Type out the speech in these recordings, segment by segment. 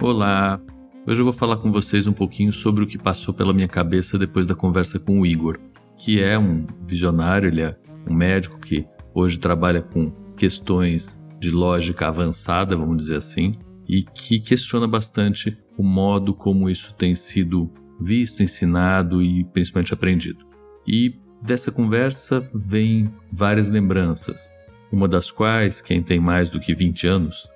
Olá! Hoje eu vou falar com vocês um pouquinho sobre o que passou pela minha cabeça depois da conversa com o Igor, que é um visionário, ele é um médico que hoje trabalha com questões de lógica avançada, vamos dizer assim, e que questiona bastante o modo como isso tem sido visto, ensinado e principalmente aprendido. E dessa conversa vem várias lembranças, uma das quais, quem tem mais do que 20 anos,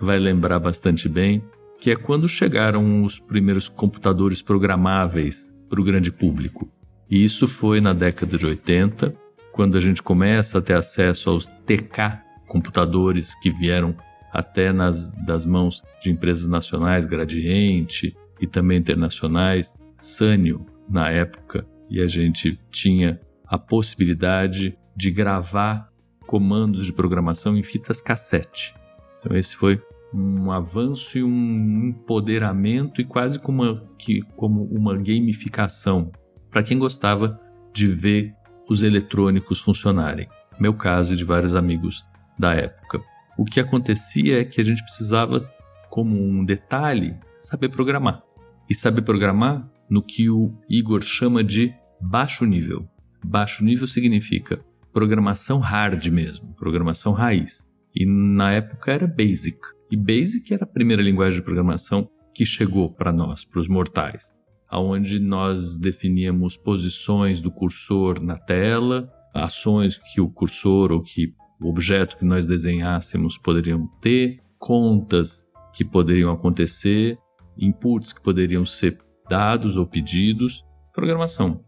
vai lembrar bastante bem que é quando chegaram os primeiros computadores programáveis para o grande público. E isso foi na década de 80, quando a gente começa a ter acesso aos TK computadores que vieram até nas das mãos de empresas nacionais, Gradiente e também internacionais, Sanyo na época, e a gente tinha a possibilidade de gravar comandos de programação em fitas cassete. Então esse foi um avanço e um empoderamento e quase como uma, que, como uma gamificação para quem gostava de ver os eletrônicos funcionarem. Meu caso e de vários amigos da época. O que acontecia é que a gente precisava, como um detalhe, saber programar. E saber programar no que o Igor chama de baixo nível. Baixo nível significa programação hard mesmo, programação raiz. E na época era basic. E Basic era a primeira linguagem de programação que chegou para nós, para os mortais, aonde nós definíamos posições do cursor na tela, ações que o cursor ou que o objeto que nós desenhássemos poderiam ter, contas que poderiam acontecer, inputs que poderiam ser dados ou pedidos, programação.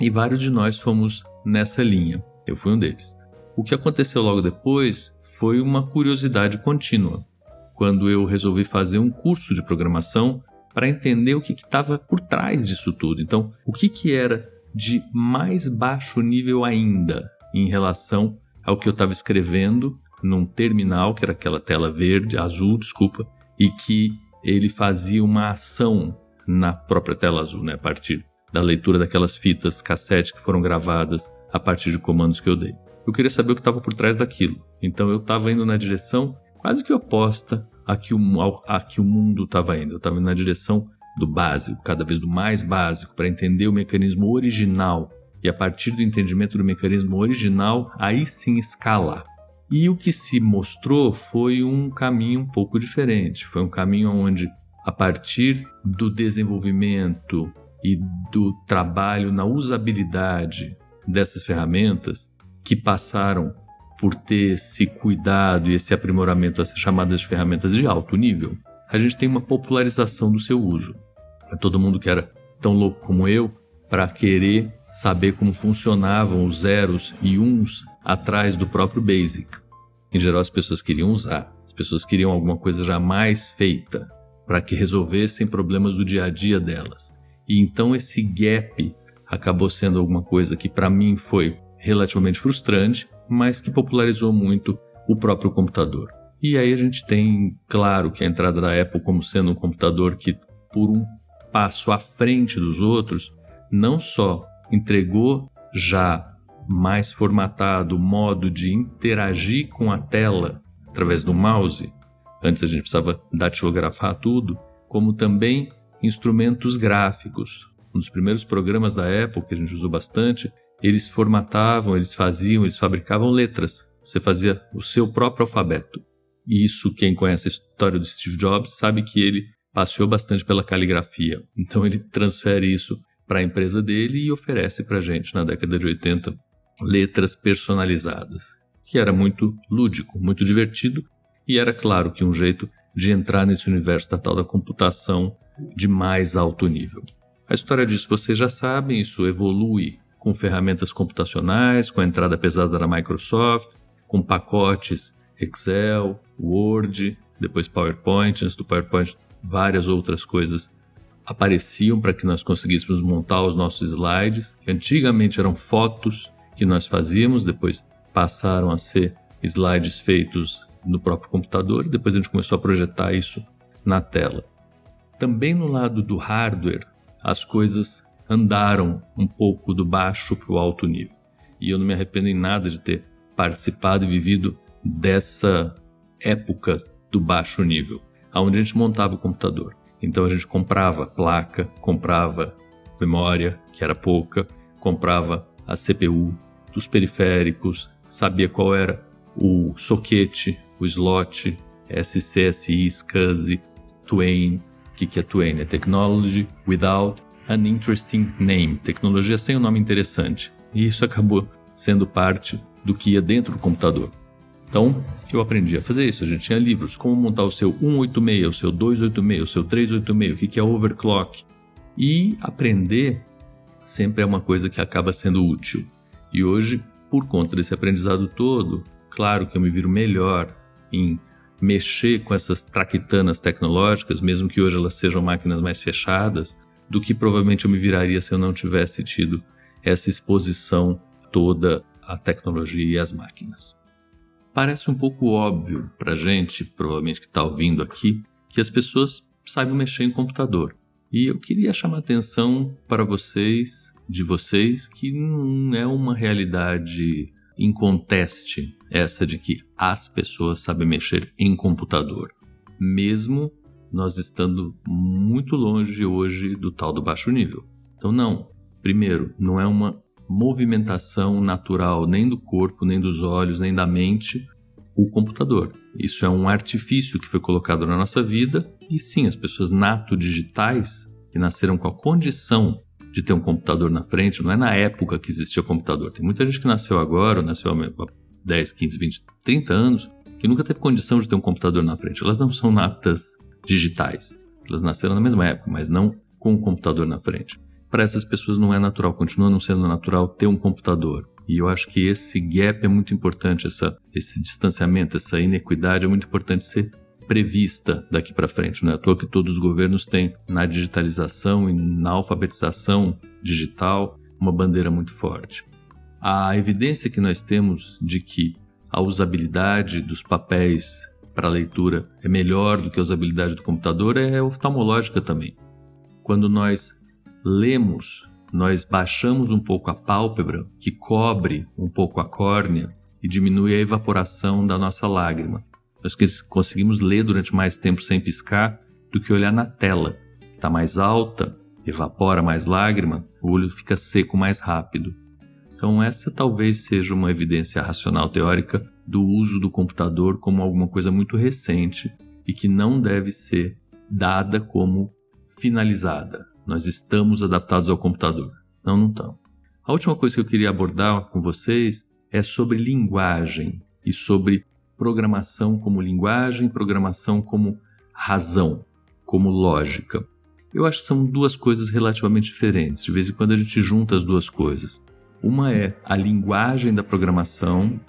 E vários de nós fomos nessa linha. Eu fui um deles. O que aconteceu logo depois foi uma curiosidade contínua quando eu resolvi fazer um curso de programação para entender o que estava por trás disso tudo. Então, o que, que era de mais baixo nível ainda em relação ao que eu estava escrevendo num terminal, que era aquela tela verde, azul, desculpa, e que ele fazia uma ação na própria tela azul, né, a partir da leitura daquelas fitas cassete que foram gravadas a partir de comandos que eu dei. Eu queria saber o que estava por trás daquilo. Então eu estava indo na direção quase que oposta a que o, a que o mundo estava indo. Estava indo na direção do básico, cada vez do mais básico, para entender o mecanismo original e a partir do entendimento do mecanismo original, aí sim escalar. E o que se mostrou foi um caminho um pouco diferente. Foi um caminho onde, a partir do desenvolvimento e do trabalho na usabilidade dessas ferramentas, que passaram por ter esse cuidado e esse aprimoramento, essas chamadas ferramentas de alto nível, a gente tem uma popularização do seu uso. É todo mundo que era tão louco como eu para querer saber como funcionavam os zeros e uns atrás do próprio Basic. Em geral, as pessoas queriam usar, as pessoas queriam alguma coisa já mais feita para que resolvessem problemas do dia a dia delas. E então esse gap acabou sendo alguma coisa que para mim foi relativamente frustrante, mas que popularizou muito o próprio computador. E aí a gente tem, claro, que a entrada da Apple como sendo um computador que, por um passo à frente dos outros, não só entregou já mais formatado o modo de interagir com a tela através do mouse, antes a gente precisava datilografar tudo, como também instrumentos gráficos. Um dos primeiros programas da Apple que a gente usou bastante, eles formatavam, eles faziam, eles fabricavam letras. Você fazia o seu próprio alfabeto. E isso, quem conhece a história do Steve Jobs, sabe que ele passeou bastante pela caligrafia. Então ele transfere isso para a empresa dele e oferece para a gente, na década de 80, letras personalizadas, que era muito lúdico, muito divertido e era claro que um jeito de entrar nesse universo da tal da computação de mais alto nível. A história disso vocês já sabem, isso evolui com ferramentas computacionais, com a entrada pesada da Microsoft, com pacotes Excel, Word, depois PowerPoint, antes do PowerPoint várias outras coisas apareciam para que nós conseguíssemos montar os nossos slides, que antigamente eram fotos que nós fazíamos, depois passaram a ser slides feitos no próprio computador, e depois a gente começou a projetar isso na tela. Também no lado do hardware, as coisas andaram um pouco do baixo para o alto nível. E eu não me arrependo em nada de ter participado e vivido dessa época do baixo nível, onde a gente montava o computador. Então a gente comprava placa, comprava memória, que era pouca, comprava a CPU, dos periféricos, sabia qual era o soquete, o slot, SCSI, SCSI, Twain. O que, que é Twain? É Technology Without an Interesting Name. Tecnologia sem um nome interessante. E isso acabou sendo parte do que ia dentro do computador. Então, eu aprendi a fazer isso. A gente tinha livros, como montar o seu 186, o seu 286, o seu 386, o que é overclock. E aprender sempre é uma coisa que acaba sendo útil. E hoje, por conta desse aprendizado todo, claro que eu me viro melhor em mexer com essas traquitanas tecnológicas, mesmo que hoje elas sejam máquinas mais fechadas, do que provavelmente eu me viraria se eu não tivesse tido essa exposição toda à tecnologia e às máquinas. Parece um pouco óbvio para gente, provavelmente que está ouvindo aqui, que as pessoas saibam mexer em computador. E eu queria chamar atenção para vocês, de vocês, que não é uma realidade inconteste essa de que as pessoas sabem mexer em computador, mesmo nós estando muito longe hoje do tal do baixo nível. Então, não. Primeiro, não é uma movimentação natural nem do corpo, nem dos olhos, nem da mente, o computador. Isso é um artifício que foi colocado na nossa vida e sim, as pessoas nato digitais que nasceram com a condição de ter um computador na frente, não é na época que existia computador. Tem muita gente que nasceu agora, nasceu há 10, 15, 20, 30 anos, que nunca teve condição de ter um computador na frente. Elas não são natas digitais. Elas nasceram na mesma época, mas não com um computador na frente para essas pessoas não é natural, continua não sendo natural ter um computador. E eu acho que esse gap é muito importante, essa, esse distanciamento, essa inequidade é muito importante ser prevista daqui para frente. Não é à toa que todos os governos têm na digitalização e na alfabetização digital uma bandeira muito forte. A evidência que nós temos de que a usabilidade dos papéis para leitura é melhor do que a usabilidade do computador é oftalmológica também. Quando nós lemos, nós baixamos um pouco a pálpebra, que cobre um pouco a córnea e diminui a evaporação da nossa lágrima. Nós conseguimos ler durante mais tempo sem piscar do que olhar na tela, está mais alta, evapora mais lágrima, o olho fica seco mais rápido. Então, essa talvez seja uma evidência racional teórica do uso do computador como alguma coisa muito recente e que não deve ser dada como finalizada. Nós estamos adaptados ao computador. Não, não estamos. A última coisa que eu queria abordar com vocês é sobre linguagem e sobre programação como linguagem, programação como razão, como lógica. Eu acho que são duas coisas relativamente diferentes. De vez em quando a gente junta as duas coisas. Uma é a linguagem da programação,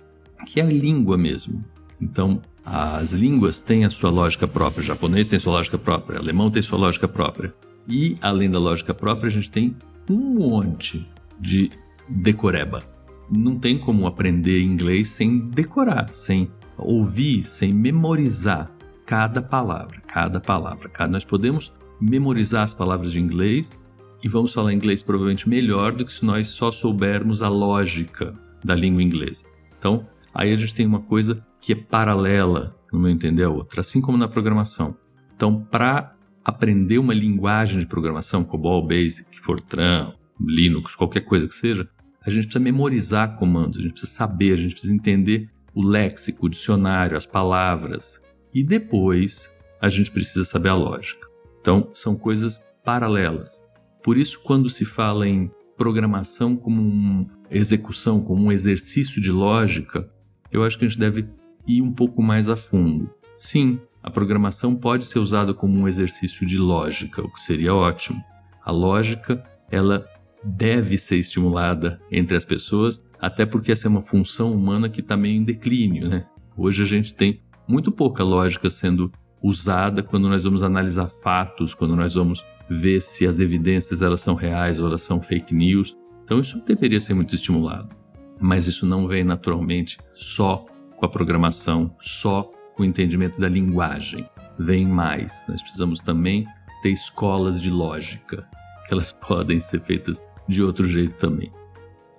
que é a língua mesmo. Então, as línguas têm a sua lógica própria. O japonês tem sua lógica própria, o alemão tem sua lógica própria. E, além da lógica própria, a gente tem um monte de decoreba. Não tem como aprender inglês sem decorar, sem ouvir sem memorizar cada palavra, cada palavra. Cada nós podemos memorizar as palavras de inglês e vamos falar inglês provavelmente melhor do que se nós só soubermos a lógica da língua inglesa. Então, aí a gente tem uma coisa que é paralela, no meu entender, a outra, assim como na programação. Então, para aprender uma linguagem de programação, COBOL, BASIC, Fortran, Linux, qualquer coisa que seja, a gente precisa memorizar comandos, a gente precisa saber, a gente precisa entender o léxico, o dicionário, as palavras. E depois a gente precisa saber a lógica. Então, são coisas paralelas. Por isso, quando se fala em programação como uma execução, como um exercício de lógica, eu acho que a gente deve ir um pouco mais a fundo. Sim, a programação pode ser usada como um exercício de lógica, o que seria ótimo. A lógica, ela deve ser estimulada entre as pessoas, até porque essa é uma função humana que está meio em declínio, né? Hoje a gente tem muito pouca lógica sendo usada quando nós vamos analisar fatos, quando nós vamos ver se as evidências elas são reais ou elas são fake news. Então isso deveria ser muito estimulado. Mas isso não vem naturalmente só com a programação, só com o entendimento da linguagem. Vem mais. Nós precisamos também ter escolas de lógica, que elas podem ser feitas de outro jeito também.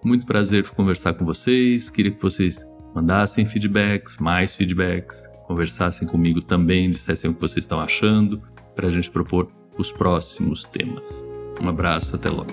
Muito prazer conversar com vocês. Queria que vocês mandassem feedbacks, mais feedbacks, conversassem comigo também, dissessem o que vocês estão achando, para a gente propor os próximos temas. Um abraço, até logo.